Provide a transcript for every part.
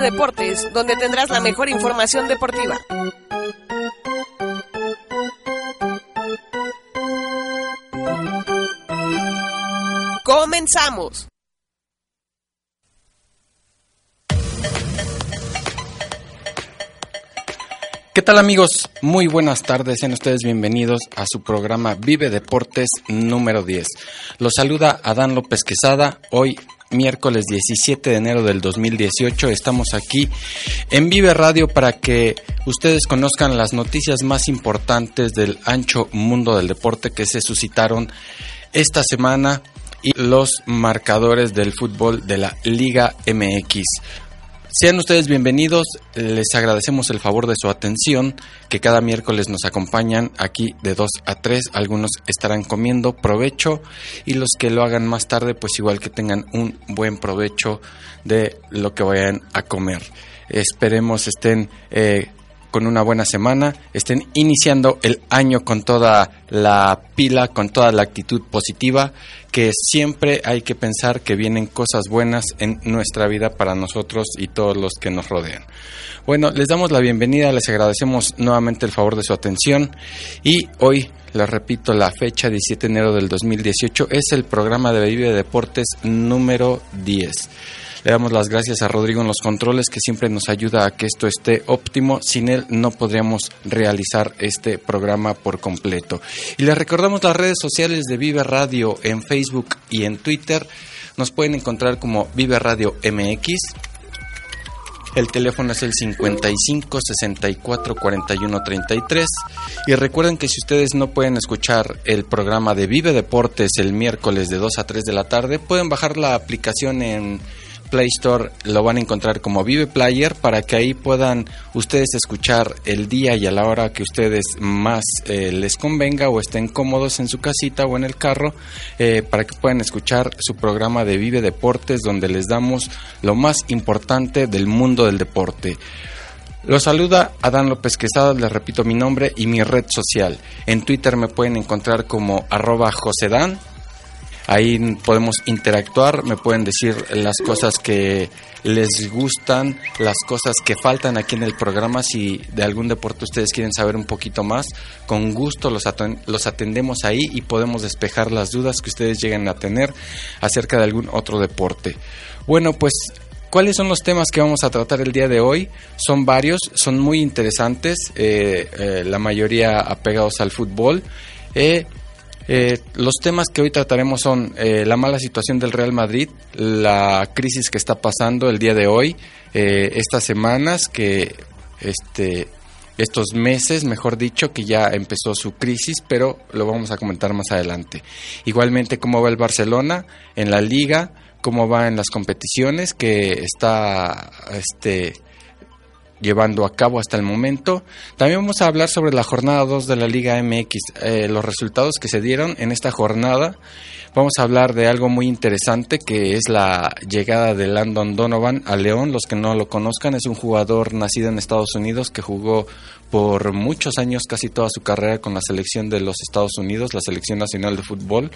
Deportes, donde tendrás la mejor información deportiva. Comenzamos. ¿Qué tal amigos? Muy buenas tardes, sean ustedes bienvenidos a su programa Vive Deportes número 10. Los saluda Adán López Quesada, hoy miércoles 17 de enero del 2018. Estamos aquí en Vive Radio para que ustedes conozcan las noticias más importantes del ancho mundo del deporte que se suscitaron esta semana y los marcadores del fútbol de la Liga MX. Sean ustedes bienvenidos, les agradecemos el favor de su atención, que cada miércoles nos acompañan aquí de 2 a 3, algunos estarán comiendo provecho y los que lo hagan más tarde pues igual que tengan un buen provecho de lo que vayan a comer. Esperemos estén eh, con una buena semana, estén iniciando el año con toda la pila, con toda la actitud positiva, que siempre hay que pensar que vienen cosas buenas en nuestra vida para nosotros y todos los que nos rodean. Bueno, les damos la bienvenida, les agradecemos nuevamente el favor de su atención y hoy, les repito, la fecha 17 de enero del 2018 es el programa de Vive Deportes número 10. Le damos las gracias a Rodrigo en los controles que siempre nos ayuda a que esto esté óptimo. Sin él no podríamos realizar este programa por completo. Y les recordamos las redes sociales de Vive Radio en Facebook y en Twitter. Nos pueden encontrar como Vive Radio MX. El teléfono es el 55 64 41 33. Y recuerden que si ustedes no pueden escuchar el programa de Vive Deportes el miércoles de 2 a 3 de la tarde, pueden bajar la aplicación en Play Store lo van a encontrar como Vive Player para que ahí puedan ustedes escuchar el día y a la hora que ustedes más eh, les convenga o estén cómodos en su casita o en el carro eh, para que puedan escuchar su programa de Vive Deportes donde les damos lo más importante del mundo del deporte. Los saluda Adán López Quesada, les repito mi nombre y mi red social. En Twitter me pueden encontrar como arroba josedán Ahí podemos interactuar, me pueden decir las cosas que les gustan, las cosas que faltan aquí en el programa. Si de algún deporte ustedes quieren saber un poquito más, con gusto los, atendemos ahí y podemos despejar las dudas que ustedes lleguen a tener acerca de algún otro deporte. Bueno, pues ¿Cuáles son los temas que vamos a tratar el día de hoy? Son varios, son muy interesantes, eh, eh, la mayoría apegados al fútbol. Eh, eh, los temas que hoy trataremos son eh, la mala situación del Real Madrid, la crisis que está pasando el día de hoy, eh, estas semanas que este estos meses, mejor dicho, que ya empezó su crisis, pero lo vamos a comentar más adelante. Igualmente cómo va el Barcelona en la liga, cómo va en las competiciones que está este llevando a cabo hasta el momento. También vamos a hablar sobre la jornada 2 de la Liga MX, eh, los resultados que se dieron en esta jornada. Vamos a hablar de algo muy interesante que es la llegada de Landon Donovan a León. Los que no lo conozcan, es un jugador nacido en Estados Unidos que jugó por muchos años, casi toda su carrera con la selección de los Estados Unidos, la selección nacional de fútbol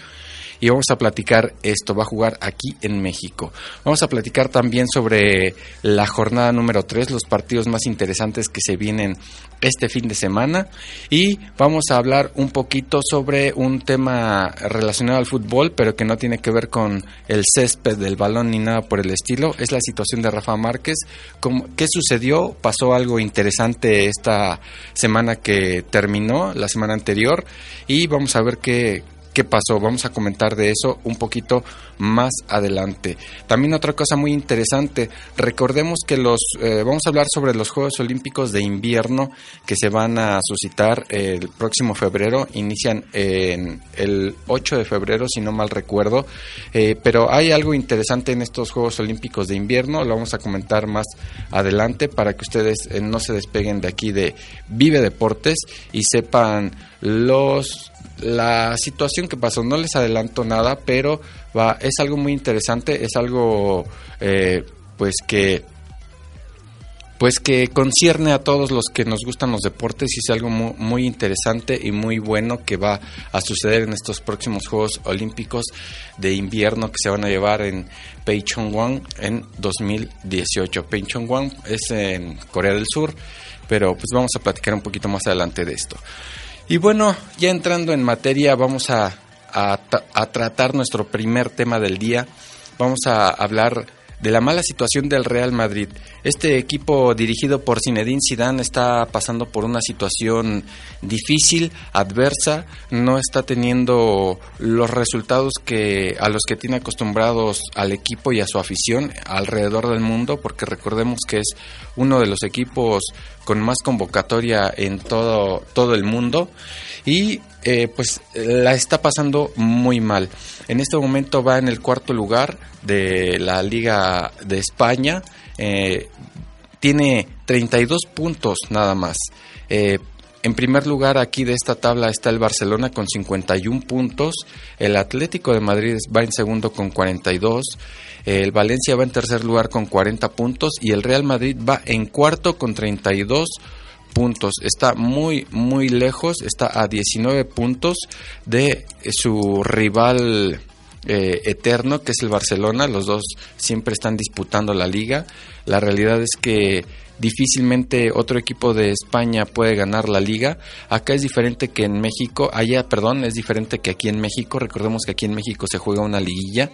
y vamos a platicar esto. Va a jugar aquí en México. Vamos a platicar también sobre la jornada número 3, los partidos más interesantes que se vienen este fin de semana y vamos a hablar un poquito sobre un tema relacionado al fútbol, pero que no tiene que ver con el césped del balón ni nada por el estilo. Es la situación de Rafa Márquez. ¿Qué sucedió? Pasó algo interesante esta semana que terminó, la semana anterior, y vamos a ver qué, qué pasó. Vamos a comentar de eso un poquito más adelante. También otra cosa muy interesante, recordemos que los eh, vamos a hablar sobre los Juegos Olímpicos de invierno que se van a suscitar el próximo febrero, inician en el 8 de febrero si no mal recuerdo, eh, pero hay algo interesante en estos Juegos Olímpicos de invierno, lo vamos a comentar más adelante para que ustedes eh, no se despeguen de aquí de Vive Deportes y sepan los la situación que pasó. No les adelanto nada, pero va, es algo muy interesante, es algo eh, pues que pues que concierne a todos los que nos gustan los deportes y es algo muy, muy, interesante y muy bueno que va a suceder en estos próximos Juegos Olímpicos de invierno que se van a llevar en Pyeongchang en 2018. Pyeongchang es en Corea del Sur, pero pues vamos a platicar un poquito más adelante de esto. Y bueno, ya entrando en materia, vamos a, a, tratar nuestro primer tema del día. Vamos a hablar de la mala situación del Real Madrid. Este equipo dirigido por Zinedine Zidane está pasando por una situación difícil, adversa, no está teniendo los resultados que a los que tiene acostumbrados al equipo y a su afición alrededor del mundo, porque recordemos que es uno de los equipos con más convocatoria en todo todo el mundo y eh, pues la está pasando muy mal. En este momento va en el cuarto lugar de la Liga de España. Eh, tiene 32 puntos nada más. Eh, en primer lugar aquí de esta tabla está el Barcelona con 51 puntos, el Atlético de Madrid va en segundo con 42, el Valencia va en tercer lugar con 40 puntos y el Real Madrid va en cuarto con 32 puntos. Está muy, muy lejos, está a 19 puntos de su rival eh, eterno, que es el Barcelona. Los dos siempre están disputando la liga. La realidad es que difícilmente otro equipo de España puede ganar la liga. Acá es diferente que en México, allá, perdón, es diferente que aquí en México. Recordemos que aquí en México se juega una liguilla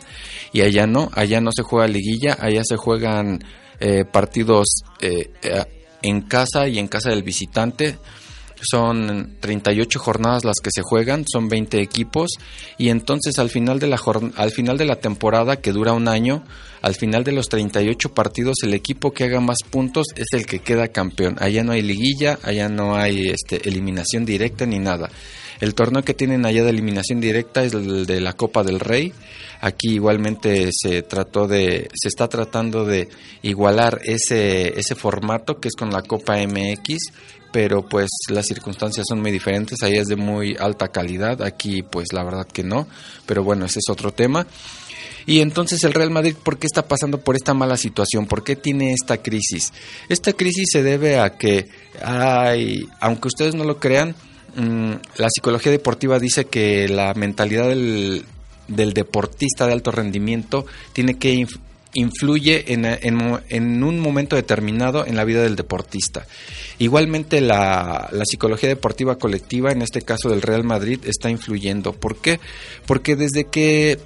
y allá no, allá no se juega liguilla, allá se juegan eh, partidos eh, en casa y en casa del visitante. Son 38 jornadas las que se juegan, son 20 equipos y entonces al final de la al final de la temporada que dura un año, al final de los 38 partidos el equipo que haga más puntos es el que queda campeón. Allá no hay liguilla, allá no hay este, eliminación directa ni nada. El torneo que tienen allá de eliminación directa es el de la Copa del Rey. Aquí igualmente se trató de, se está tratando de igualar ese, ese formato que es con la Copa MX, pero pues las circunstancias son muy diferentes. Ahí es de muy alta calidad, aquí pues la verdad que no. Pero bueno, ese es otro tema. Y entonces el Real Madrid, ¿por qué está pasando por esta mala situación? ¿Por qué tiene esta crisis? Esta crisis se debe a que hay, aunque ustedes no lo crean, Mm, la psicología deportiva dice que la mentalidad del, deportista de alto rendimiento tiene que influye en, un momento determinado en la vida del deportista. Igualmente la, psicología deportiva colectiva, en este caso del Real Madrid, está influyendo. ¿Por qué? Porque desde que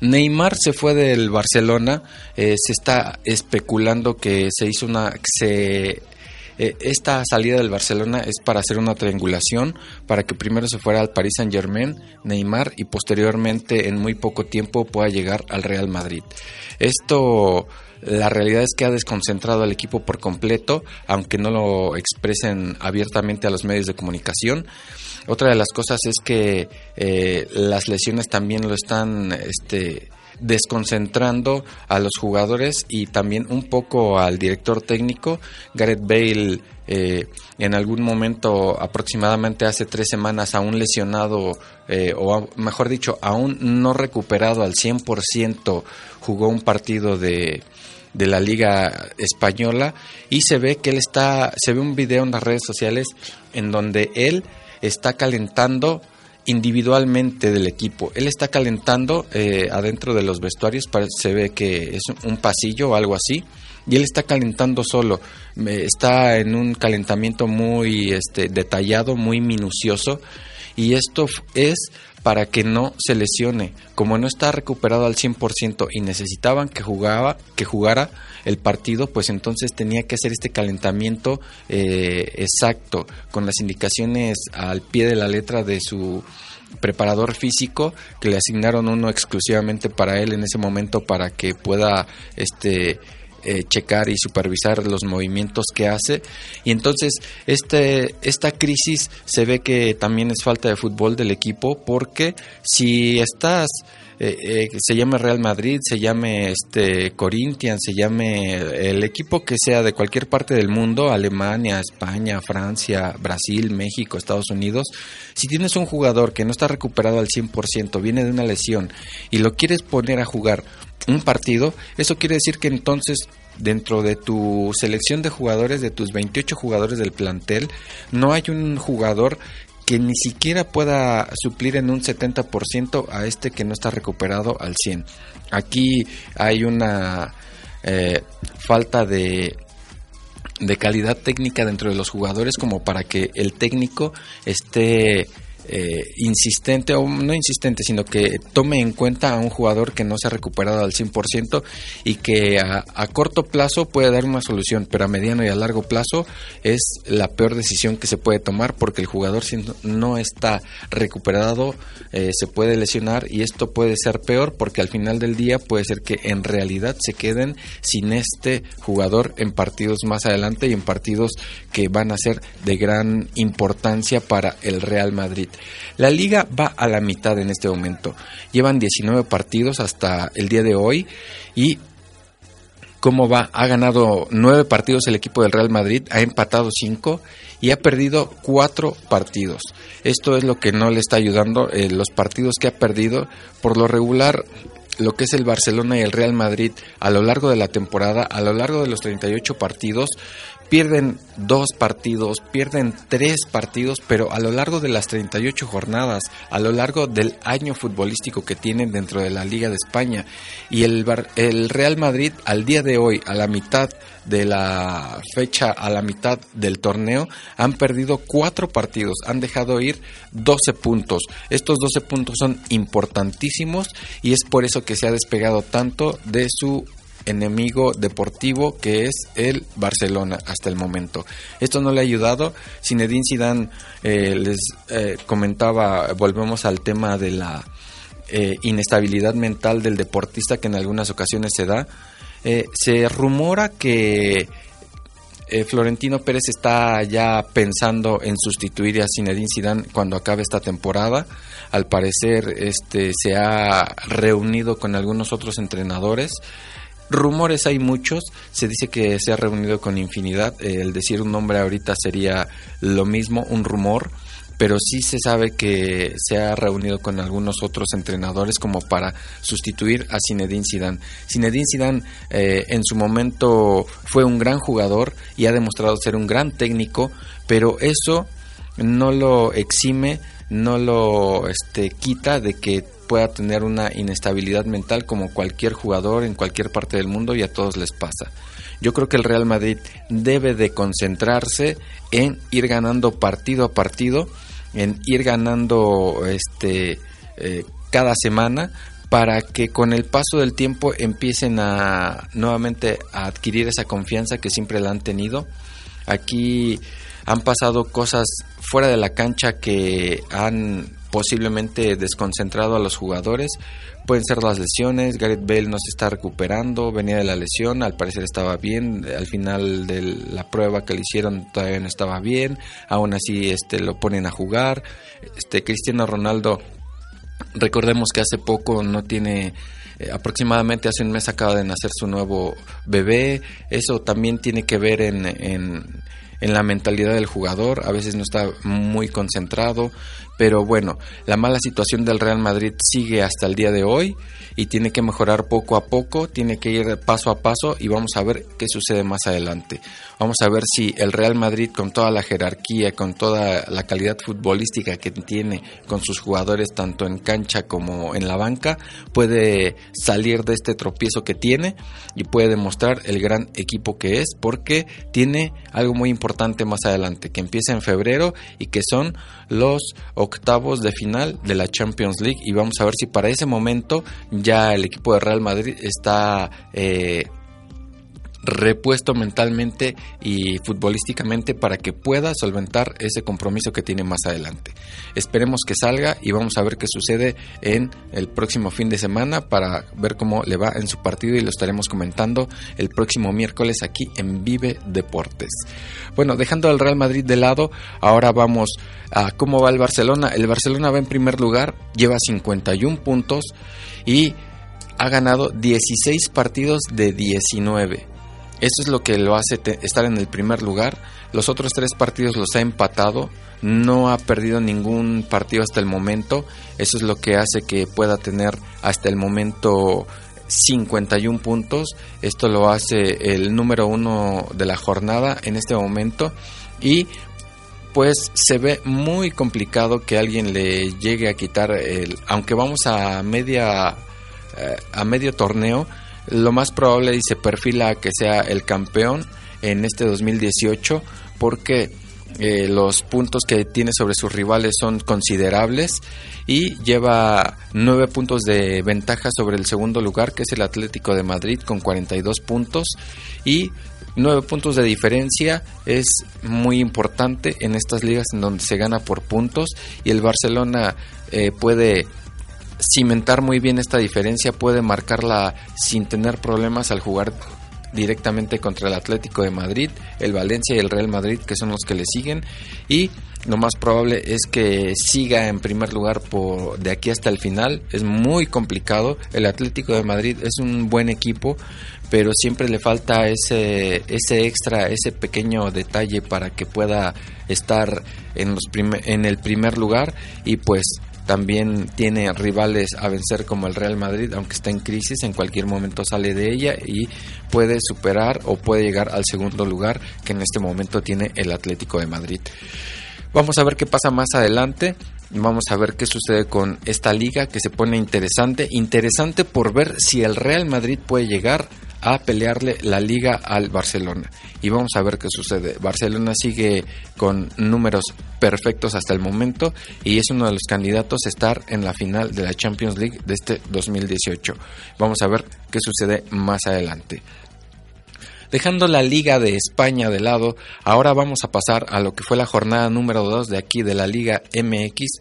Neymar se fue del Barcelona, eh, se está especulando que se hizo una... Se, eh, esta salida del Barcelona es para hacer una triangulación, para que primero se fuera al Paris Saint Germain, Neymar, y posteriormente en muy poco tiempo pueda llegar al Real Madrid. Esto la realidad es que ha desconcentrado al equipo por completo, aunque no lo expresen abiertamente a los medios de comunicación. Otra de las cosas es que eh, las lesiones también lo están este, desconcentrando a los jugadores y también un poco al director técnico. Gareth Bale eh, en algún momento, aproximadamente hace tres semanas, aún lesionado, eh, o mejor dicho, aún no recuperado al 100%, jugó un partido de, de la Liga Española y se ve que él está, se ve un video en las redes sociales en donde él está calentando individualmente del equipo. Él está calentando eh, adentro de los vestuarios, se ve que es un pasillo o algo así, y él está calentando solo. está en un calentamiento muy este, detallado, muy minucioso, y esto es para que no se lesione. Como no está recuperado al 100% y necesitaban que jugaba, que jugara el partido, pues entonces tenía que hacer este calentamiento eh, exacto con las indicaciones al pie de la letra de su preparador físico que le asignaron uno exclusivamente para él en ese momento para que pueda este eh, checar y supervisar los movimientos que hace. Y entonces este, esta crisis se ve que también es falta de fútbol del equipo porque si estás... Eh, eh, se llame Real Madrid, se llame este Corinthians, se llame el equipo que sea de cualquier parte del mundo, Alemania, España, Francia, Brasil, México, Estados Unidos, si tienes un jugador que no está recuperado al 100%, viene de una lesión y lo quieres poner a jugar un partido, eso quiere decir que entonces dentro de tu selección de jugadores, de tus 28 jugadores del plantel, no hay un jugador que ni siquiera pueda suplir en un 70% a este que no está recuperado al 100. Aquí hay una eh, falta de, de calidad técnica dentro de los jugadores como para que el técnico esté eh, insistente, o no insistente, sino que tome en cuenta a un jugador que no se ha recuperado al 100% y que a, corto plazo puede dar una solución, pero a mediano y a largo plazo es la peor decisión que se puede tomar porque el jugador si no está recuperado eh, se puede lesionar y esto puede ser peor porque al final del día puede ser que en realidad se queden sin este jugador en partidos más adelante y en partidos que van a ser de gran importancia para el Real Madrid. La liga va a la mitad en este momento. Llevan 19 partidos hasta el día de hoy y cómo va. Ha ganado 9 partidos el equipo del Real Madrid, ha empatado 5 y ha perdido 4 partidos. Esto es lo que no le está ayudando. Eh, los partidos que ha perdido, por lo regular, lo que es el Barcelona y el Real Madrid a lo largo de la temporada, a lo largo de los 38 partidos, pierden dos partidos, pierden tres partidos, pero a lo largo de las 38 jornadas, a lo largo del año futbolístico que tienen dentro de la Liga de España y el, el Real Madrid al día de hoy, a la mitad de la fecha, a la mitad del torneo, han perdido cuatro partidos, han dejado ir 12 puntos. Estos 12 puntos son importantísimos y es por eso que se ha despegado tanto de su enemigo deportivo que es el Barcelona hasta el momento. Esto no le ha ayudado. Zinedine Zidane eh, les eh, comentaba, volvemos al tema de la eh, inestabilidad mental del deportista que en algunas ocasiones se da. se rumora que Florentino Pérez está ya pensando en sustituir a Zinedine Zidane cuando acabe esta temporada. Al parecer, este se ha reunido con algunos otros entrenadores. Rumores hay muchos, se dice que se ha reunido con infinidad, el decir un nombre ahorita sería lo mismo, un rumor, pero sí se sabe que se ha reunido con algunos otros entrenadores como para sustituir a Zinedine Zidane. Zinedine Zidane eh, en su momento fue un gran jugador y ha demostrado ser un gran técnico, pero eso no lo exime, no lo este, quita de que pueda tener una inestabilidad mental como cualquier jugador en cualquier parte del mundo y a todos les pasa. Yo creo que el Real Madrid debe de concentrarse en ir ganando partido a partido, en ir ganando este eh, cada semana para que con el paso del tiempo empiecen a nuevamente a adquirir esa confianza que siempre la han tenido. Aquí han pasado cosas fuera de la cancha que han posiblemente desconcentrado a los jugadores. Pueden ser las lesiones, Gareth Bale no se está recuperando, venía de la lesión, al parecer estaba bien, al final de la prueba que le hicieron todavía no estaba bien, aún así este lo ponen a jugar. Este Cristiano Ronaldo recordemos que hace poco no tiene eh, aproximadamente hace un mes acaba de nacer su nuevo bebé, eso también tiene que ver en, en en la mentalidad del jugador, a veces no está muy concentrado, pero bueno, la mala situación del Real Madrid sigue hasta el día de hoy y tiene que mejorar poco a poco, tiene que ir paso a paso y vamos a ver qué sucede más adelante. Vamos a ver si el Real Madrid con toda la jerarquía, con toda la calidad futbolística que tiene con sus jugadores tanto en cancha como en la banca, puede salir de este tropiezo que tiene y puede demostrar el gran equipo que es porque tiene algo muy importante más adelante, que empieza en febrero y que son los octavos de final de la Champions League y vamos a ver si para ese momento ya el equipo de Real Madrid está eh, repuesto mentalmente y futbolísticamente para que pueda solventar ese compromiso que tiene más adelante. Esperemos que salga y vamos a ver qué sucede en el próximo fin de semana para ver cómo le va en su partido y lo estaremos comentando el próximo miércoles aquí en Vive Deportes. Bueno, dejando al Real Madrid de lado, ahora vamos a cómo va el Barcelona. El Barcelona va en primer lugar, lleva 51 puntos y ha ganado 16 partidos de 19. Eso es lo que lo hace estar en el primer lugar. Los otros tres partidos los ha empatado. No ha perdido ningún partido hasta el momento. Eso es lo que hace que pueda tener hasta el momento 51 puntos. Esto lo hace el número uno de la jornada en este momento. Y pues se ve muy complicado que alguien le llegue a quitar el... Aunque vamos a media... Eh, a medio torneo lo más probable y se perfila que sea el campeón en este 2018 porque eh, los puntos que tiene sobre sus rivales son considerables y lleva nueve puntos de ventaja sobre el segundo lugar que es el Atlético de Madrid con 42 puntos. Y nueve puntos de diferencia es muy importante en estas ligas en donde se gana por puntos y el Barcelona eh, puede cimentar muy bien esta diferencia, puede marcarla sin tener problemas al jugar directamente contra el Atlético de Madrid, el Valencia y el Real Madrid, que son los que le siguen, y lo más probable es que siga en primer lugar por de aquí hasta el final. Es muy complicado. El Atlético de Madrid es un buen equipo, pero siempre le falta ese ese extra, ese pequeño detalle para que pueda estar en los en el primer lugar y pues también tiene rivales a vencer como el Real Madrid, aunque está en crisis, en cualquier momento sale de ella y puede superar o puede llegar al segundo lugar que en este momento tiene el Atlético de Madrid. Vamos a ver qué pasa más adelante. Vamos a ver qué sucede con esta liga que se pone interesante. Interesante por ver si el Real Madrid puede llegar a pelearle la liga al Barcelona. Y vamos a ver qué sucede. Barcelona sigue con números perfectos hasta el momento y es uno de los candidatos a estar en la final de la Champions League de este 2018. Vamos a ver qué sucede más adelante. Dejando la Liga de España de lado, ahora vamos a pasar a lo que fue la jornada número 2 de aquí de la Liga MX,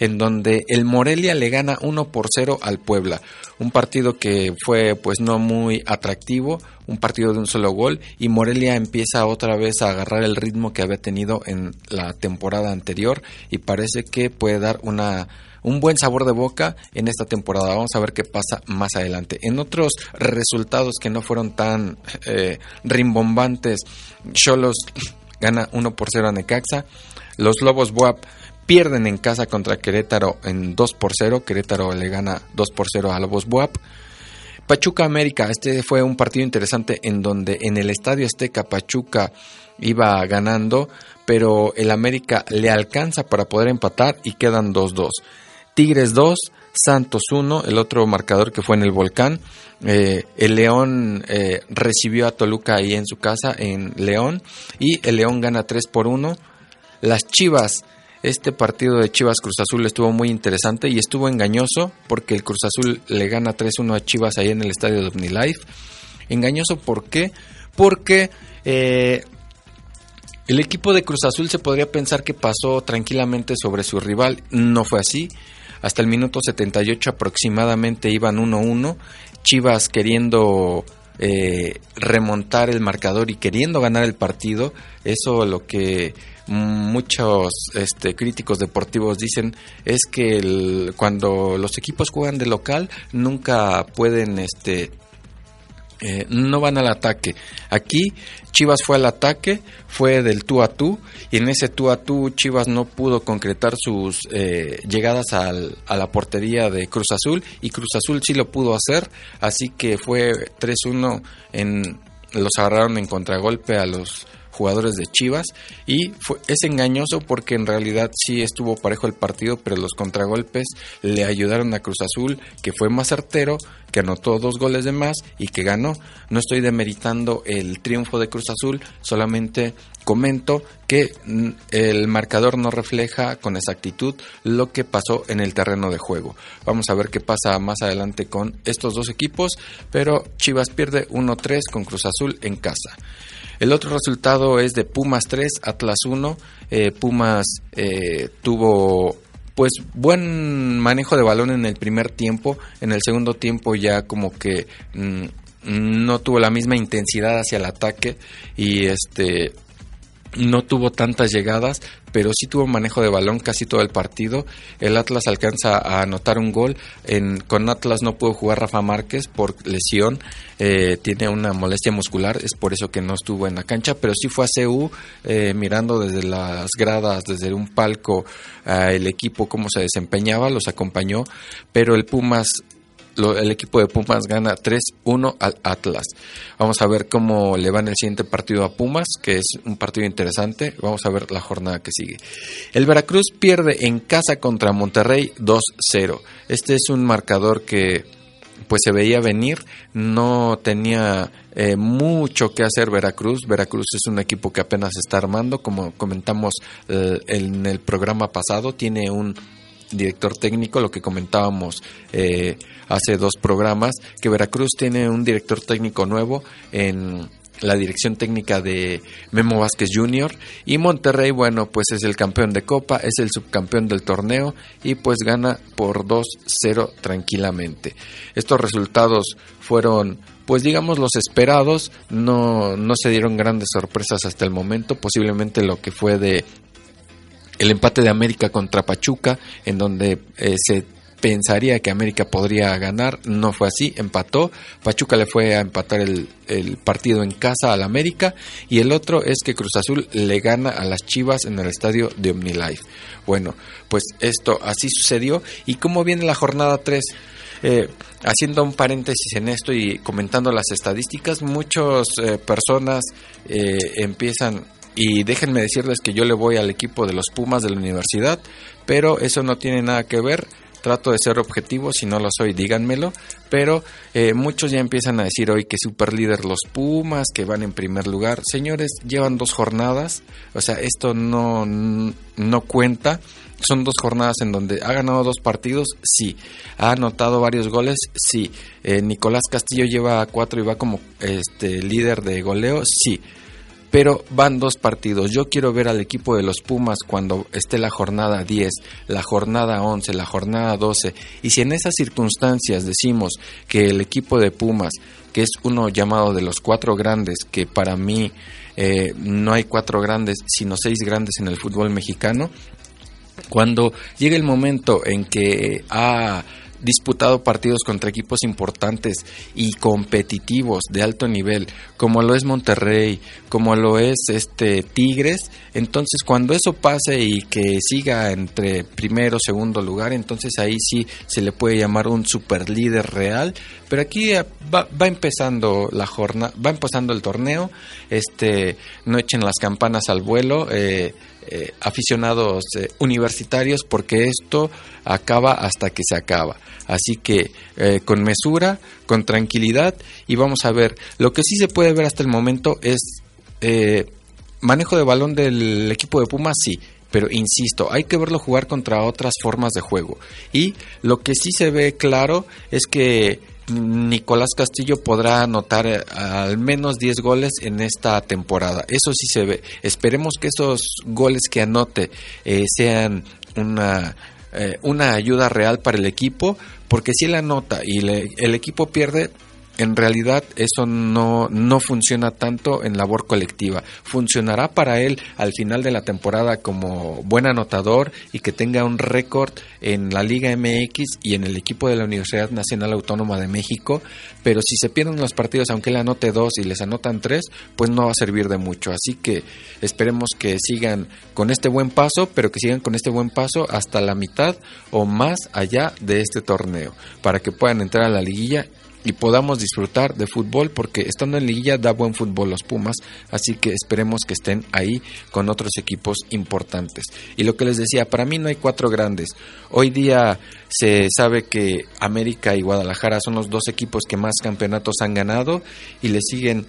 en donde el Morelia le gana 1 por 0 al Puebla. Un partido que fue pues no muy atractivo, un partido de un solo gol y Morelia empieza otra vez a agarrar el ritmo que había tenido en la temporada anterior y parece que puede dar una un buen sabor de boca en esta temporada. Vamos a ver qué pasa más adelante. En otros resultados que no fueron tan eh, rimbombantes, Cholos gana 1 por 0 a Necaxa. Los Lobos Buap pierden en casa contra Querétaro en 2 por 0. Querétaro le gana 2 por 0 a Lobos Buap. Pachuca América, este fue un partido interesante en donde en el Estadio Azteca Pachuca iba ganando, pero el América le alcanza para poder empatar y quedan 2-2. Tigres 2, Santos 1, el otro marcador que fue en el volcán. Eh, el León eh, recibió a Toluca ahí en su casa, en León, y el León gana 3 por 1. Las Chivas, este partido de Chivas Cruz Azul estuvo muy interesante y estuvo engañoso porque el Cruz Azul le gana 3-1 a Chivas ahí en el estadio de OmniLife. Engañoso, ¿por qué? Porque eh, el equipo de Cruz Azul se podría pensar que pasó tranquilamente sobre su rival. No fue así. Hasta el minuto 78 aproximadamente iban 1-1. Chivas queriendo eh, remontar el marcador y queriendo ganar el partido. Eso lo que muchos este, críticos deportivos dicen es que cuando los equipos juegan de local nunca pueden este, eh, no van al ataque. Aquí Chivas fue al ataque, fue del tú a tú, y en ese tú a tú Chivas no pudo concretar sus eh, llegadas al, a la portería de Cruz Azul, y Cruz Azul sí lo pudo hacer, así que fue 3-1 en los agarraron en contragolpe a los jugadores de Chivas y fue, es engañoso porque en realidad sí estuvo parejo el partido, pero los contragolpes le ayudaron a Cruz Azul, que fue más certero, que anotó dos goles de más y que ganó. No estoy demeritando el triunfo de Cruz Azul, solamente comento que mm, el marcador no refleja con exactitud lo que pasó en el terreno de juego. Vamos a ver qué pasa más adelante con estos dos equipos, pero Chivas pierde 1-3 con Cruz Azul en casa. El otro resultado es de Pumas 3, Atlas 1. Eh, Pumas eh, tuvo pues buen manejo de balón en el primer tiempo, en el segundo tiempo ya como que mm, no tuvo la misma intensidad hacia el ataque y este no tuvo tantas llegadas, pero sí tuvo manejo de balón casi todo el partido. El Atlas alcanza a anotar un gol. En, con Atlas no pudo jugar Rafa Márquez por lesión. Eh, tiene una molestia muscular, es por eso que no estuvo en la cancha, pero sí fue a CU eh, mirando desde las gradas, desde un palco, el equipo cómo se desempeñaba, los acompañó, pero el Pumas el equipo de Pumas gana 3-1 al Atlas. Vamos a ver cómo le va en el siguiente partido a Pumas, que es un partido interesante. Vamos a ver la jornada que sigue. El Veracruz pierde en casa contra Monterrey 2-0. Este es un marcador que pues se veía venir, no tenía eh, mucho que hacer Veracruz. Veracruz es un equipo que apenas está armando, como comentamos eh, en el programa pasado, tiene un director técnico, lo que comentábamos eh, hace dos programas, que Veracruz tiene un director técnico nuevo en la dirección técnica de Memo Vázquez Jr. y Monterrey, bueno, pues es el campeón de Copa, es el subcampeón del torneo y pues gana por 2-0 tranquilamente. Estos resultados fueron pues digamos los esperados, no, no se dieron grandes sorpresas hasta el momento, posiblemente lo que fue de el empate de América contra Pachuca, en donde eh, se pensaría que América podría ganar, no fue así, empató, Pachuca le fue a empatar el, el, partido en casa al América y el otro es que Cruz Azul le gana a las Chivas en el estadio de OmniLife. Bueno, pues esto así sucedió y cómo viene la jornada 3. Eh, haciendo un paréntesis en esto y comentando las estadísticas, muchas eh, personas eh, empiezan y déjenme decirles que yo le voy al equipo de los Pumas de la universidad, pero eso no tiene nada que ver. Trato de ser objetivo, si no lo soy, díganmelo. Pero eh, muchos ya empiezan a decir hoy que super líder los Pumas, que van en primer lugar. Señores, llevan dos jornadas, o sea, esto no, no cuenta. Son dos jornadas en donde ha ganado dos partidos, sí. Ha anotado varios goles, sí. Eh, Nicolás Castillo lleva cuatro y va como este líder de goleo, sí pero van dos partidos. Yo quiero ver al equipo de los Pumas cuando esté la jornada 10, la jornada 11, la jornada 12. Y si en esas circunstancias decimos que el equipo de Pumas, que es uno llamado de los cuatro grandes, que para mí eh, no hay cuatro grandes, sino seis grandes en el fútbol mexicano, cuando llegue el momento en que ha disputado partidos contra equipos importantes y competitivos de alto nivel, como lo es Monterrey, como lo es este Tigres, entonces cuando eso pase y que siga entre primero segundo lugar, entonces ahí sí se le puede llamar un super líder real, pero aquí va, va empezando la jornada, va empezando el torneo, este no echen las campanas al vuelo, eh, eh, aficionados eh, universitarios porque esto acaba hasta que se acaba. Así que eh, con mesura, con tranquilidad y vamos a ver. Lo que sí se puede ver hasta el momento es manejo de balón del equipo de Pumas, sí. Pero insisto, hay que verlo jugar contra otras formas de juego. Y lo que sí se ve claro es que Nicolás Castillo podrá anotar eh, al menos 10 goles en esta temporada. Eso sí se ve. Esperemos que esos goles que anote eh, sean una, eh, una ayuda real para el equipo, porque si él anota y el equipo pierde, en realidad eso no, no funciona tanto en labor colectiva. Funcionará para él al final de la temporada como buen anotador y que tenga un récord en la Liga MX y en el equipo de la Universidad Nacional Autónoma de México, pero si se pierden los partidos, aunque él anote dos y les anotan tres, pues no va a servir de mucho. Así que esperemos que sigan con este buen paso, pero que sigan con este buen paso hasta la mitad o más allá de este torneo, para que puedan entrar a la liguilla y podamos disfrutar de fútbol porque estando en liguilla da buen fútbol los Pumas, así que esperemos que estén ahí con otros equipos importantes. Y lo que les decía, para mí no hay cuatro grandes. Hoy día se sabe que América y Guadalajara son los dos equipos que más campeonatos han ganado y le siguen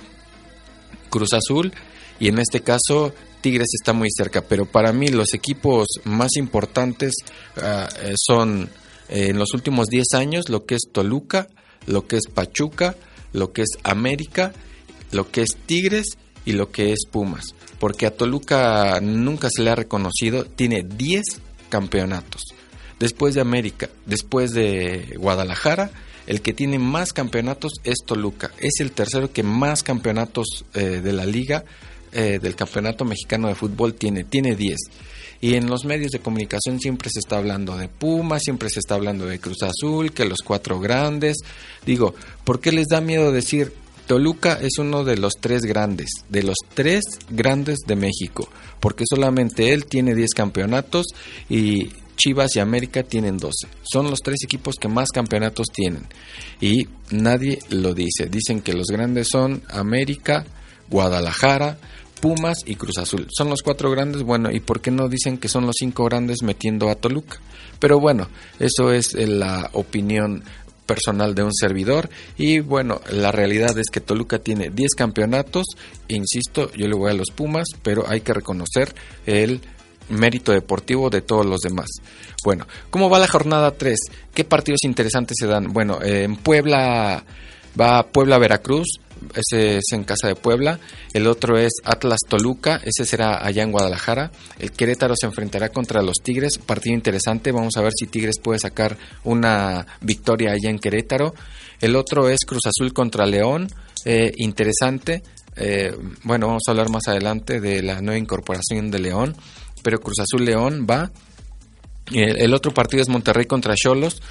Cruz Azul y en este caso Tigres está muy cerca, pero para mí los equipos más importantes eh, son eh, en los últimos 10 años lo que es Toluca, lo que es Pachuca, lo que es América, lo que es Tigres y lo que es Pumas. Porque a Toluca nunca se le ha reconocido, tiene 10 campeonatos. Después de América, después de Guadalajara, el que tiene más campeonatos es Toluca. Es el tercero que más campeonatos eh, de la liga, eh, del campeonato mexicano de fútbol tiene. Tiene 10. Y en los medios de comunicación siempre se está hablando de Puma, siempre se está hablando de Cruz Azul, que los cuatro grandes. Digo, ¿por qué les da miedo decir Toluca es uno de los tres grandes, de los tres grandes de México? Porque solamente él tiene 10 campeonatos y Chivas y América tienen 12. Son los tres equipos que más campeonatos tienen. Y nadie lo dice. Dicen que los grandes son América, Guadalajara, Pumas y Cruz Azul. Son los cuatro grandes, bueno, ¿y por qué no dicen que son los cinco grandes metiendo a Toluca? Pero bueno, eso es eh, la opinión personal de un servidor y bueno, la realidad es que Toluca tiene 10 campeonatos, insisto, yo le voy a los Pumas, pero hay que reconocer el mérito deportivo de todos los demás. Bueno, ¿cómo va la jornada 3? ¿Qué partidos interesantes se dan? Bueno, en Puebla va Puebla-Veracruz, ese es en casa de Puebla. El otro es Atlas Toluca, ese será allá en Guadalajara. El Querétaro se enfrentará contra los Tigres, partido interesante. Vamos a ver si Tigres puede sacar una victoria allá en Querétaro. El otro es Cruz Azul contra León, eh, interesante. Eh, bueno, vamos a hablar más adelante de la nueva incorporación de León, pero Cruz Azul León va. el otro partido es Monterrey contra Cholos.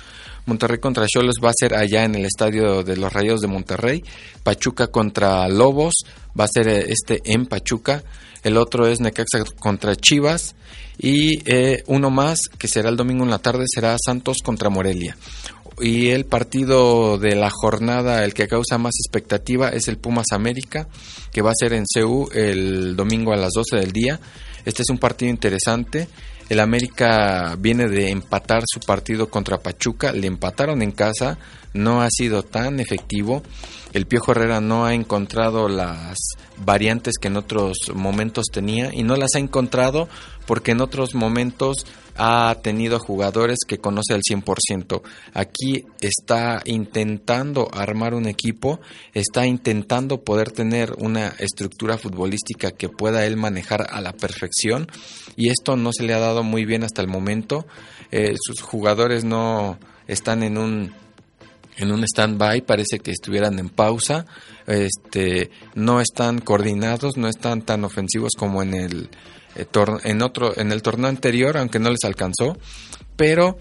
Monterrey contra Cholos va a ser allá en el estadio de los Rayos de Monterrey. Pachuca contra Lobos va a ser eh, este en Pachuca. El otro es Necaxa contra Chivas. Y eh, uno más, que será el domingo en la tarde, será Santos contra Morelia. Y el partido de la jornada, el que causa más expectativa, es el Pumas América, que va a ser en CU el domingo a las 12 del día. Este es un partido interesante. El América viene de empatar su partido contra Pachuca, le empataron en casa, no ha sido tan efectivo. El Piojo Herrera no ha encontrado las variantes que en otros momentos tenía y no las ha encontrado porque en otros momentos ha tenido jugadores que conoce al 100%. Aquí está intentando armar un equipo, está intentando poder tener una estructura futbolística que pueda él manejar a la perfección y esto no se le ha dado muy bien hasta el momento. Eh, sus jugadores no están en un en un stand-by, parece que estuvieran en pausa, este, no están coordinados, no están tan ofensivos como en el eh, en otro en el torneo anterior, aunque no les alcanzó, pero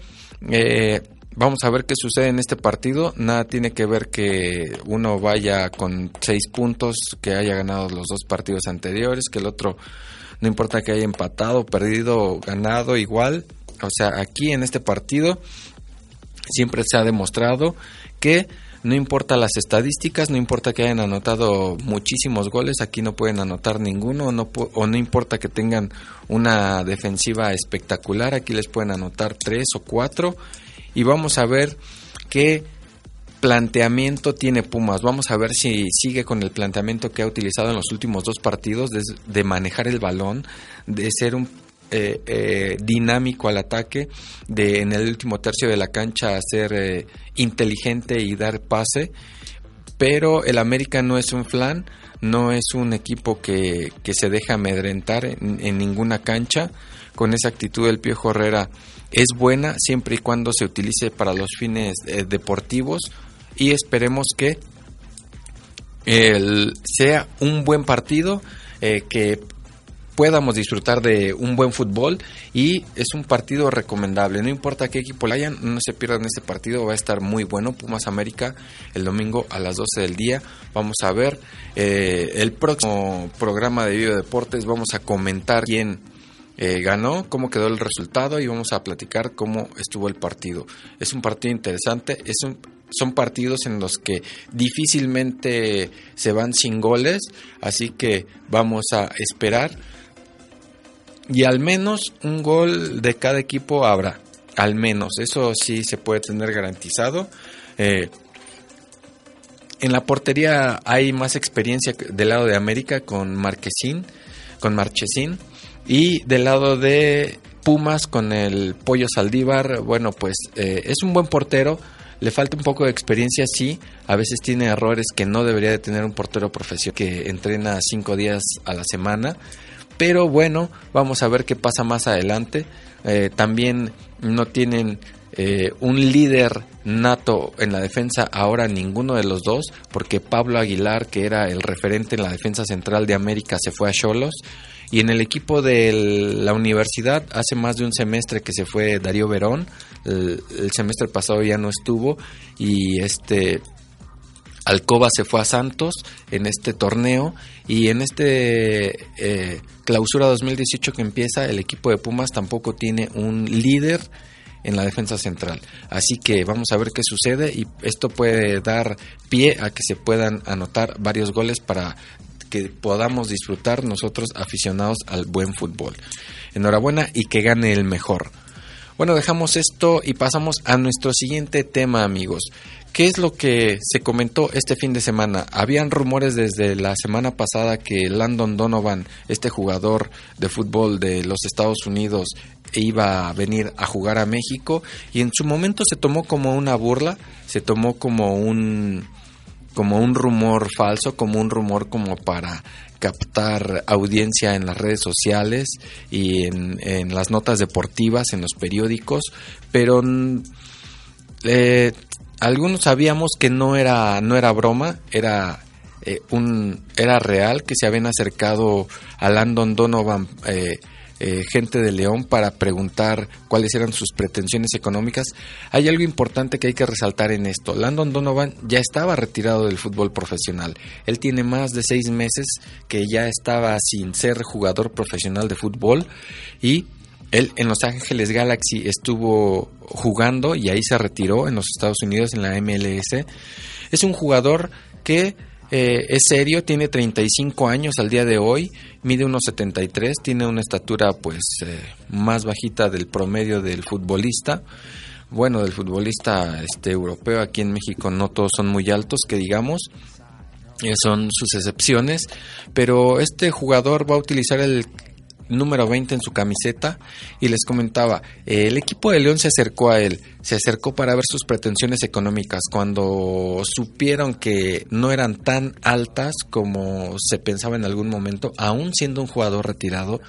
eh, vamos a ver qué sucede en este partido. Nada tiene que ver que uno vaya con seis puntos, que haya ganado los dos partidos anteriores, que el otro no importa que haya empatado, perdido, ganado, igual. O sea, aquí en este partido siempre se ha demostrado que no importa las estadísticas, no importa que hayan anotado muchísimos goles, aquí no pueden anotar ninguno, no o no importa que tengan una defensiva espectacular, aquí les pueden anotar tres o cuatro y vamos a ver qué planteamiento tiene Pumas. Vamos a ver si sigue con el planteamiento que ha utilizado en los últimos dos partidos de manejar el balón, de ser un eh, eh, dinámico al ataque, de en el último tercio de la cancha ser eh, inteligente y dar pase. Pero el América no es un flan, no es un equipo que, que se deja amedrentar en, ninguna cancha. Con esa actitud el Piojo Herrera es buena siempre y cuando se utilice para los fines deportivos y esperemos que sea un buen partido que podamos disfrutar de un buen fútbol y es un partido recomendable. No importa qué equipo le hayan, no se pierdan este partido, va a estar muy bueno. Pumas América el domingo a las 12 del día. Vamos a ver eh, el próximo programa de Video Deportes. Vamos a comentar quién eh, ganó, cómo quedó el resultado y vamos a platicar cómo estuvo el partido. Es un partido interesante, es son partidos en los que difícilmente se van sin goles, así que vamos a esperar y al menos un gol de cada equipo habrá, al menos, eso sí se puede tener garantizado. Eh, en la portería hay más experiencia del lado de América con Marquesín, con Marchesín. Y del lado de Pumas con el Pollo Saldívar, bueno, pues eh, es un buen portero, le falta un poco de experiencia, sí, a veces tiene errores que no debería de tener un portero profesional que entrena cinco días a la semana, pero bueno, vamos a ver qué pasa más adelante. Eh, también no tienen eh, un líder nato en la defensa, ahora ninguno de los dos, porque Pablo Aguilar, que era el referente en la defensa central de América, se fue a Cholos. Y en el equipo de la universidad, hace más de un semestre que se fue Darío Verón, el, semestre pasado ya no estuvo, y este Alcoba se fue a Santos en este torneo y en este eh, clausura 2018 que empieza el equipo de Pumas tampoco tiene un líder en la defensa central. Así que vamos a ver qué sucede y esto puede dar pie a que se puedan anotar varios goles para que podamos disfrutar nosotros aficionados al buen fútbol. Enhorabuena y que gane el mejor. Bueno, dejamos esto y pasamos a nuestro siguiente tema, amigos. ¿Qué es lo que se comentó este fin de semana? Habían rumores desde la semana pasada que Landon Donovan, este jugador de fútbol de los Estados Unidos, iba a venir a jugar a México y en su momento se tomó como una burla, se tomó como un como un rumor falso, como un rumor como para captar audiencia en las redes sociales y en, las notas deportivas, en los periódicos, pero mm, eh, algunos sabíamos que no era, no era broma, era eh, un era real que se habían acercado a Landon Donovan eh, eh, gente de León para preguntar cuáles eran sus pretensiones económicas. Hay algo importante que hay que resaltar en esto. Landon Donovan ya estaba retirado del fútbol profesional. Él tiene más de seis meses que ya estaba sin ser jugador profesional de fútbol y él en Los Ángeles Galaxy estuvo jugando y ahí se retiró en los Estados Unidos en la MLS. Es un jugador que eh, es serio, tiene 35 años al día de hoy, mide unos 73, tiene una estatura pues eh, más bajita del promedio del futbolista. Bueno, del futbolista este europeo aquí en México no todos son muy altos, que digamos, eh, son sus excepciones, pero este jugador va a utilizar el número 20 en su camiseta y les comentaba, el equipo de León se acercó a él, se acercó para ver sus pretensiones económicas cuando supieron que no eran tan altas como se pensaba en algún momento, aún siendo un jugador retirado.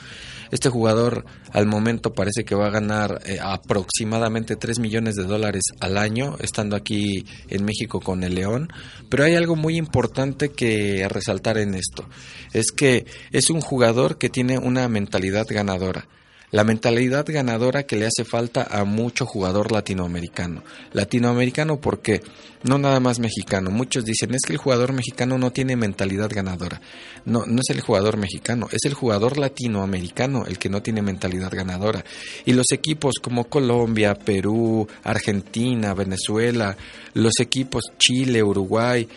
Este jugador al momento parece que va a ganar eh, aproximadamente 3 millones de dólares al año, estando aquí en México con el León. Pero hay algo muy importante que resaltar en esto. Es que es un jugador que tiene una mentalidad ganadora la mentalidad ganadora que le hace falta a mucho jugador latinoamericano. Latinoamericano porque no nada más mexicano. Muchos dicen es que el jugador mexicano no tiene mentalidad ganadora. No, no es el jugador mexicano, es el jugador latinoamericano el que no tiene mentalidad ganadora. Y los equipos como Colombia, Perú, Argentina, Venezuela, los equipos Chile, Uruguay,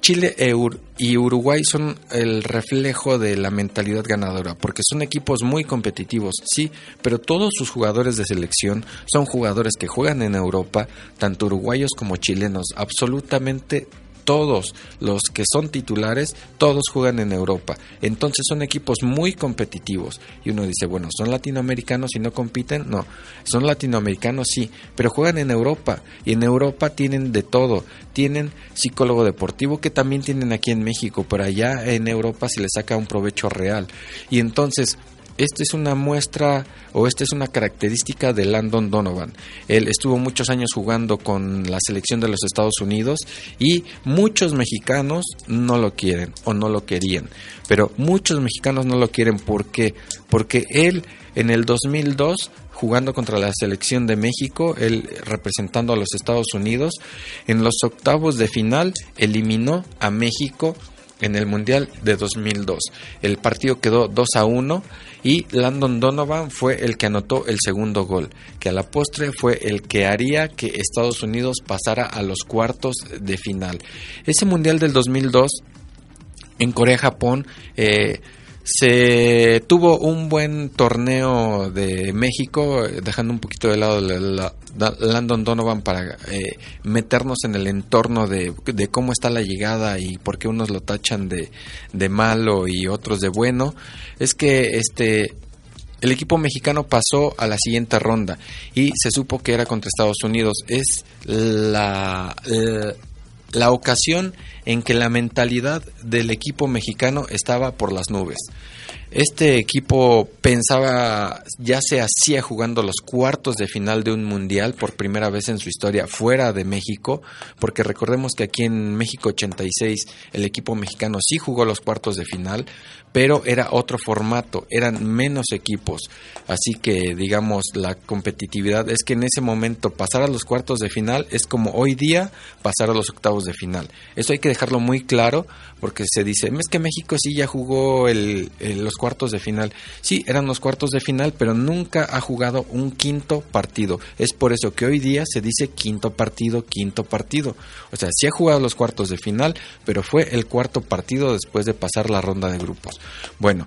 Chile e y Uruguay son el reflejo de la mentalidad ganadora, porque son equipos muy competitivos, sí, pero todos sus jugadores de selección son jugadores que juegan en Europa, tanto uruguayos como chilenos, absolutamente todos los que son titulares, todos juegan en Europa. Entonces son equipos muy competitivos. Y uno dice, bueno, ¿son latinoamericanos y no compiten? No, son latinoamericanos sí, pero juegan en Europa. Y en Europa tienen de todo. Tienen psicólogo deportivo que también tienen aquí en México, pero allá en Europa se les saca un provecho real. Y entonces esta es una muestra o esta es una característica de Landon Donovan. Él estuvo muchos años jugando con la selección de los Estados Unidos y muchos mexicanos no lo quieren o no lo querían. Pero muchos mexicanos no lo quieren ¿por qué? porque él en el 2002 jugando contra la selección de México, él representando a los Estados Unidos, en los octavos de final eliminó a México en el Mundial de 2002. El partido quedó 2 a 1 y Landon Donovan fue el que anotó el segundo gol, que a la postre fue el que haría que Estados Unidos pasara a los cuartos de final. Ese Mundial del 2002 en Corea-Japón eh, se tuvo un buen torneo de México, dejando un poquito de lado la, Landon Donovan para eh, meternos en el entorno de, cómo está la llegada y por qué unos lo tachan de, de malo y otros de bueno. Es que este el equipo mexicano pasó a la siguiente ronda y se supo que era contra Estados Unidos. Es la, la ocasión en que la mentalidad del equipo mexicano estaba por las nubes. Este equipo pensaba, ya se hacía jugando los cuartos de final de un mundial por primera vez en su historia fuera de México, porque recordemos que aquí en México 86 el equipo mexicano sí jugó los cuartos de final, pero era otro formato, eran menos equipos. Así que, digamos, la competitividad es que en ese momento pasar a los cuartos de final es como hoy día pasar a los octavos de final. Eso hay que dejarlo muy claro porque se dice, es que México sí ya jugó los cuartos de final. Sí, eran los cuartos de final, pero nunca ha jugado un quinto partido. Es por eso que hoy día se dice quinto partido, quinto partido. O sea, sí ha jugado los cuartos de final, pero fue el cuarto partido después de pasar la ronda de grupos. Bueno,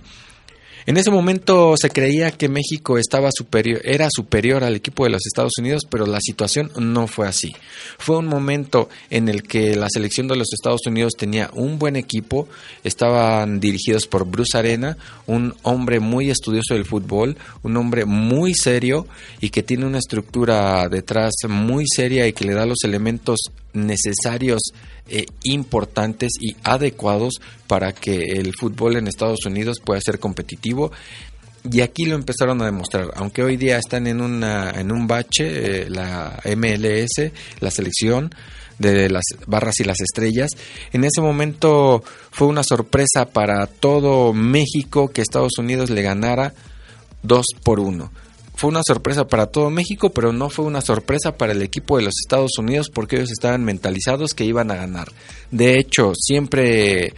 en ese momento se creía que México estaba superior, era superior al equipo de los Estados Unidos, pero la situación no fue así. Fue un momento en el que la selección de los Estados Unidos tenía un buen equipo, estaban dirigidos por Bruce Arena, un hombre muy estudioso del fútbol, un hombre muy serio y que tiene una estructura detrás muy seria y que le da los elementos necesarios eh, importantes y adecuados para que el fútbol en Estados Unidos pueda ser competitivo. Y aquí lo empezaron a demostrar, aunque hoy día están en, una, en un bache, eh, la MLS, la selección de las barras y las estrellas. En ese momento fue una sorpresa para todo México que Estados Unidos le ganara 2 por 1 fue una sorpresa para todo México, pero no fue una sorpresa para el equipo de los Estados Unidos porque ellos estaban mentalizados que iban a ganar. De hecho, siempre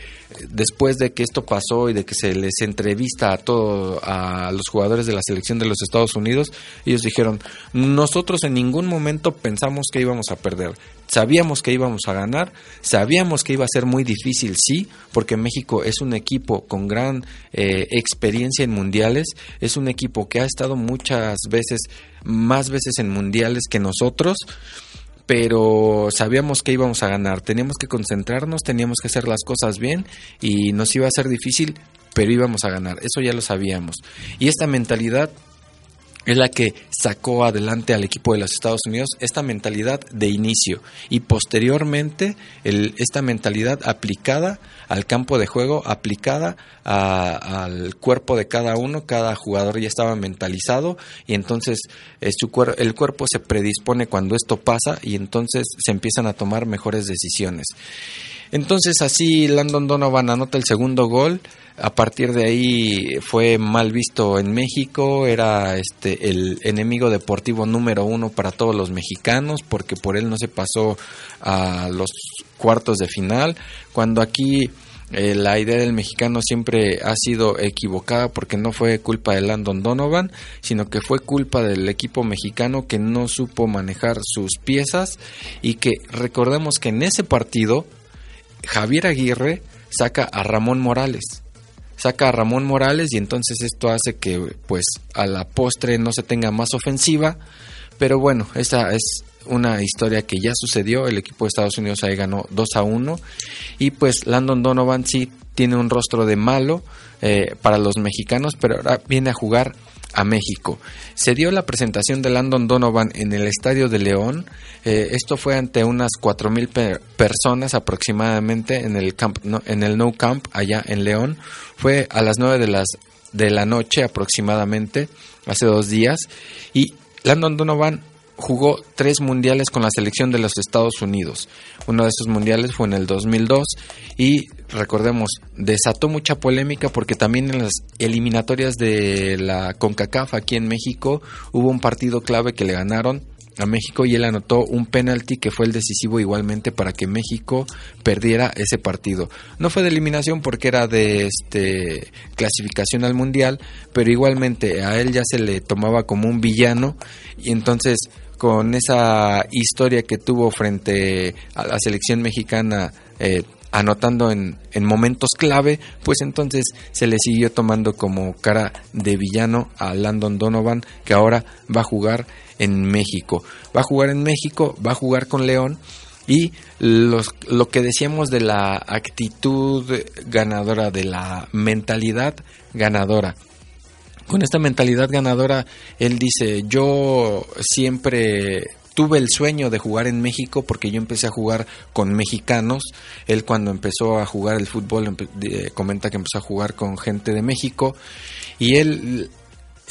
después de que esto pasó y de que se les entrevista a todos a los jugadores de la selección de los Estados Unidos, ellos dijeron, "Nosotros en ningún momento pensamos que íbamos a perder. Sabíamos que íbamos a ganar, sabíamos que iba a ser muy difícil, sí, porque México es un equipo con gran eh, experiencia en mundiales, es un equipo que ha estado muchas veces, más veces en mundiales que nosotros." Pero sabíamos que íbamos a ganar, teníamos que concentrarnos, teníamos que hacer las cosas bien y nos iba a ser difícil, pero íbamos a ganar, eso ya lo sabíamos. Y esta mentalidad es la que sacó adelante al equipo de los Estados Unidos esta mentalidad de inicio y posteriormente esta mentalidad aplicada al campo de juego, aplicada al cuerpo de cada uno, cada jugador ya estaba mentalizado y entonces eh, el cuerpo se predispone cuando esto pasa y entonces se empiezan a tomar mejores decisiones. Entonces así Landon Donovan anota el segundo gol. A partir de ahí fue mal visto en México, era este el enemigo deportivo número uno para todos los mexicanos, porque por él no se pasó a los cuartos de final. Cuando aquí eh, la idea del mexicano siempre ha sido equivocada porque no fue culpa de Landon Donovan, sino que fue culpa del equipo mexicano que no supo manejar sus piezas y que recordemos que en ese partido Javier Aguirre saca a Ramón Morales. Saca a Ramón Morales y entonces esto hace que pues a la postre no se tenga más ofensiva. Pero bueno, esa es una historia que ya sucedió. El equipo de Estados Unidos ahí ganó 2 a 1. Y pues Landon Donovan sí tiene un rostro de malo eh, para los mexicanos, pero ahora viene a jugar a México. Se dio la presentación de Landon Donovan en el Estadio de León. Eh, esto fue ante unas 4.000 personas aproximadamente en el, camp, en el No Camp allá en León. Fue a las 9 de, las, de la noche aproximadamente, hace dos días. Y Landon Donovan jugó tres mundiales con la selección de los Estados Unidos. Uno de esos mundiales fue en el 2002 y recordemos, desató mucha polémica porque también en las eliminatorias de la CONCACAF aquí en México hubo un partido clave que le ganaron a México y él anotó un penalti que fue el decisivo igualmente para que México perdiera ese partido. No fue de eliminación porque era de este clasificación al mundial, pero igualmente a él ya se le tomaba como un villano y entonces con esa historia que tuvo frente a la selección mexicana eh, anotando en, en, momentos clave, pues entonces se le siguió tomando como cara de villano a Landon Donovan, que ahora va a jugar en México. Va a jugar en México, va a jugar con León y lo que decíamos de la actitud ganadora, de la mentalidad ganadora. Con esta mentalidad ganadora, él dice, yo siempre tuve el sueño de jugar en México porque yo empecé a jugar con mexicanos. Él cuando empezó a jugar el fútbol comenta que empezó a jugar con gente de México y él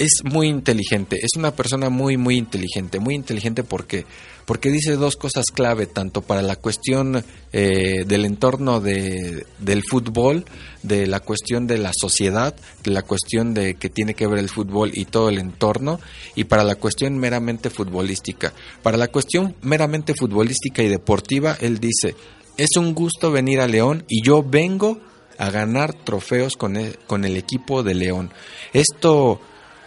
es muy inteligente, es una persona muy muy inteligente, muy inteligente porque porque dice dos cosas clave tanto para la cuestión eh, del entorno de, del fútbol, de la cuestión de la sociedad, de la cuestión de que tiene que ver el fútbol y todo el entorno, y para la cuestión meramente futbolística. Para la cuestión meramente futbolística y deportiva, él dice, es un gusto venir a León y yo vengo a ganar trofeos con el, con el equipo de León. Esto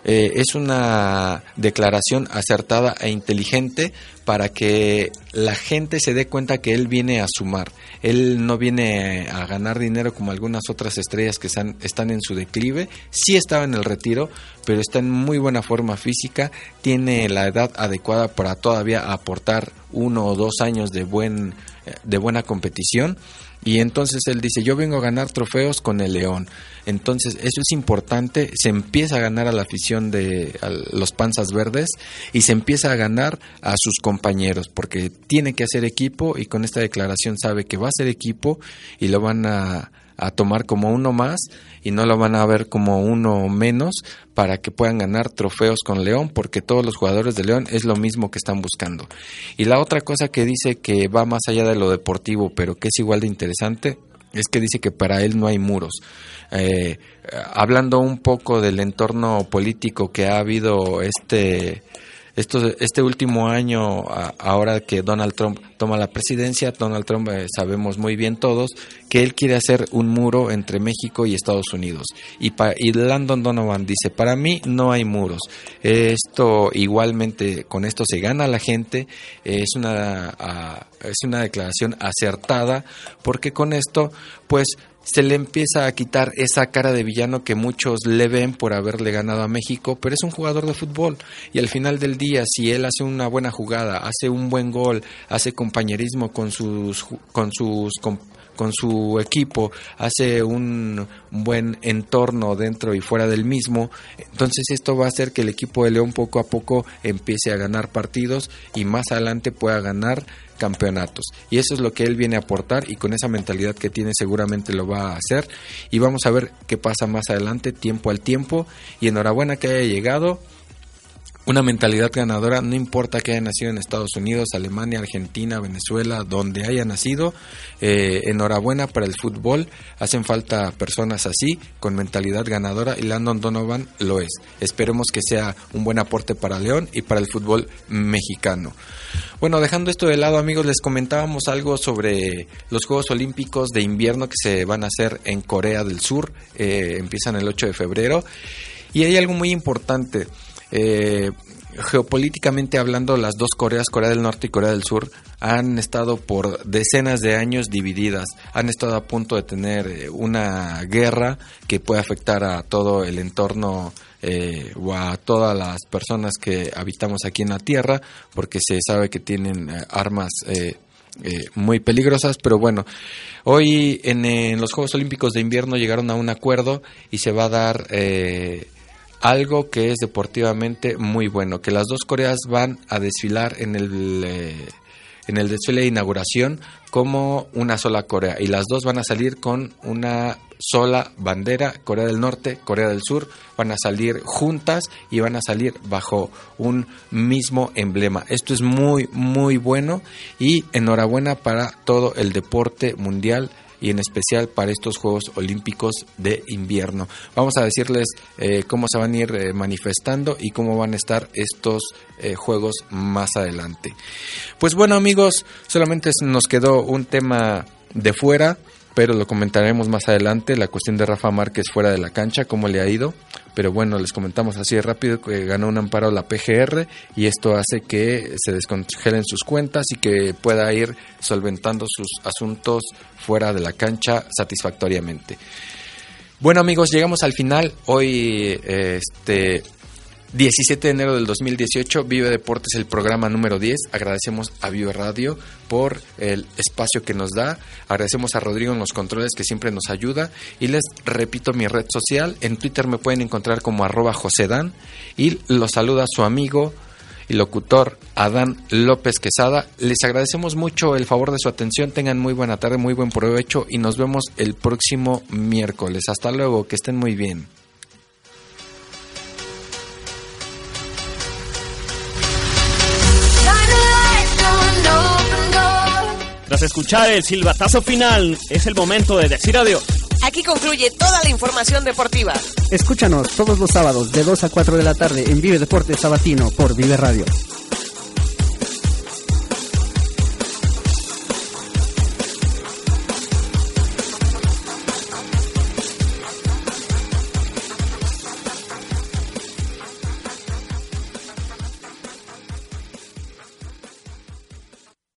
eh, es una declaración acertada e inteligente para que la gente se dé cuenta que él viene a sumar. Él no viene a ganar dinero como algunas otras estrellas que están, están en su declive. Sí estaba en el retiro, pero está en muy buena forma física. Tiene la edad adecuada para todavía aportar uno o dos años de, buen, de buena competición y entonces él dice, yo vengo a ganar trofeos con el León. Entonces eso es importante, se empieza a ganar a la afición de los panzas verdes y se empieza a ganar a sus compañeros, porque tiene que hacer equipo y con esta declaración sabe que va a ser equipo y lo van a a tomar como uno más y no lo van a ver como uno menos para que puedan ganar trofeos con León, porque todos los jugadores de León es lo mismo que están buscando. Y la otra cosa que dice que va más allá de lo deportivo, pero que es igual de interesante, es que dice que para él no hay muros. Eh, hablando un poco del entorno político que ha habido este esto, este último año, ahora que Donald Trump toma la presidencia, Donald Trump eh, sabemos muy bien todos que él quiere hacer un muro entre México y Estados Unidos. Y, y Landon Donovan dice, para mí no hay muros. Esto igualmente, con esto se gana la gente, es una, es una declaración acertada, porque con esto, pues se le empieza a quitar esa cara de villano que muchos le ven por haberle ganado a México, pero es un jugador de fútbol. Y al final del día si él hace una buena jugada, hace un buen gol, hace compañerismo con sus con sus con su equipo, hace un buen entorno dentro y fuera del mismo, entonces esto va a hacer que el equipo de León poco a poco empiece a ganar partidos y más adelante pueda ganar campeonatos. Y eso es lo que él viene a aportar y con esa mentalidad que tiene seguramente lo va a hacer. Y vamos a ver qué pasa más adelante, tiempo al tiempo. Y enhorabuena que haya llegado una mentalidad ganadora, no importa que haya nacido en Estados Unidos, Alemania, Argentina, Venezuela, donde haya nacido, eh, enhorabuena para el fútbol, hacen falta personas así, con mentalidad ganadora, y Landon Donovan lo es. Esperemos que sea un buen aporte para León y para el fútbol mexicano. Bueno, dejando esto de lado, amigos, les comentábamos algo sobre los Juegos Olímpicos de invierno que se van a hacer en Corea del Sur, eh, empiezan el 8 de febrero, y hay algo muy importante. Eh, geopolíticamente hablando, las dos Coreas, Corea del Norte y Corea del Sur, han estado por decenas de años divididas, han estado a punto de tener eh, una guerra que puede afectar a todo el entorno eh, o a todas las personas que habitamos aquí en la Tierra, porque se sabe que tienen armas muy peligrosas, pero bueno, hoy en, los Juegos Olímpicos de invierno llegaron a un acuerdo y se va a dar algo que es deportivamente muy bueno, que las dos Coreas van a desfilar en el, eh, en el desfile de inauguración como una sola Corea y las dos van a salir con una sola bandera, Corea del Norte, Corea del Sur, van a salir juntas y van a salir bajo un mismo emblema. Esto es muy, muy bueno y enhorabuena para todo el deporte mundial y en especial para estos Juegos Olímpicos de invierno. Vamos a decirles eh, cómo se van a ir eh, manifestando y cómo van a estar estos eh, juegos más adelante. Pues bueno amigos, solamente nos quedó un tema de fuera pero lo comentaremos más adelante, la cuestión de Rafa Márquez fuera de la cancha, cómo le ha ido, pero bueno, les comentamos así de rápido que ganó un amparo la PGR y esto hace que se descongelen sus cuentas y que pueda ir solventando sus asuntos fuera de la cancha satisfactoriamente. Bueno amigos, llegamos al final. Hoy este 17 de enero del 2018, Vive Deportes, el programa número 10. Agradecemos a Vive Radio por el espacio que nos da. Agradecemos a Rodrigo en los controles que siempre nos ayuda. Y les repito mi red social. En Twitter me pueden encontrar como arroba Josedan. Y los saluda su amigo y locutor Adán López Quesada. Les agradecemos mucho el favor de su atención. Tengan muy buena tarde, muy buen provecho y nos vemos el próximo miércoles. Hasta luego, que estén muy bien. Tras escuchar el silbatazo final, es el momento de decir adiós. Aquí concluye toda la información deportiva. Escúchanos todos los sábados de 2 a 4 de la tarde en Vive Deportes Sabatino por Vive Radio.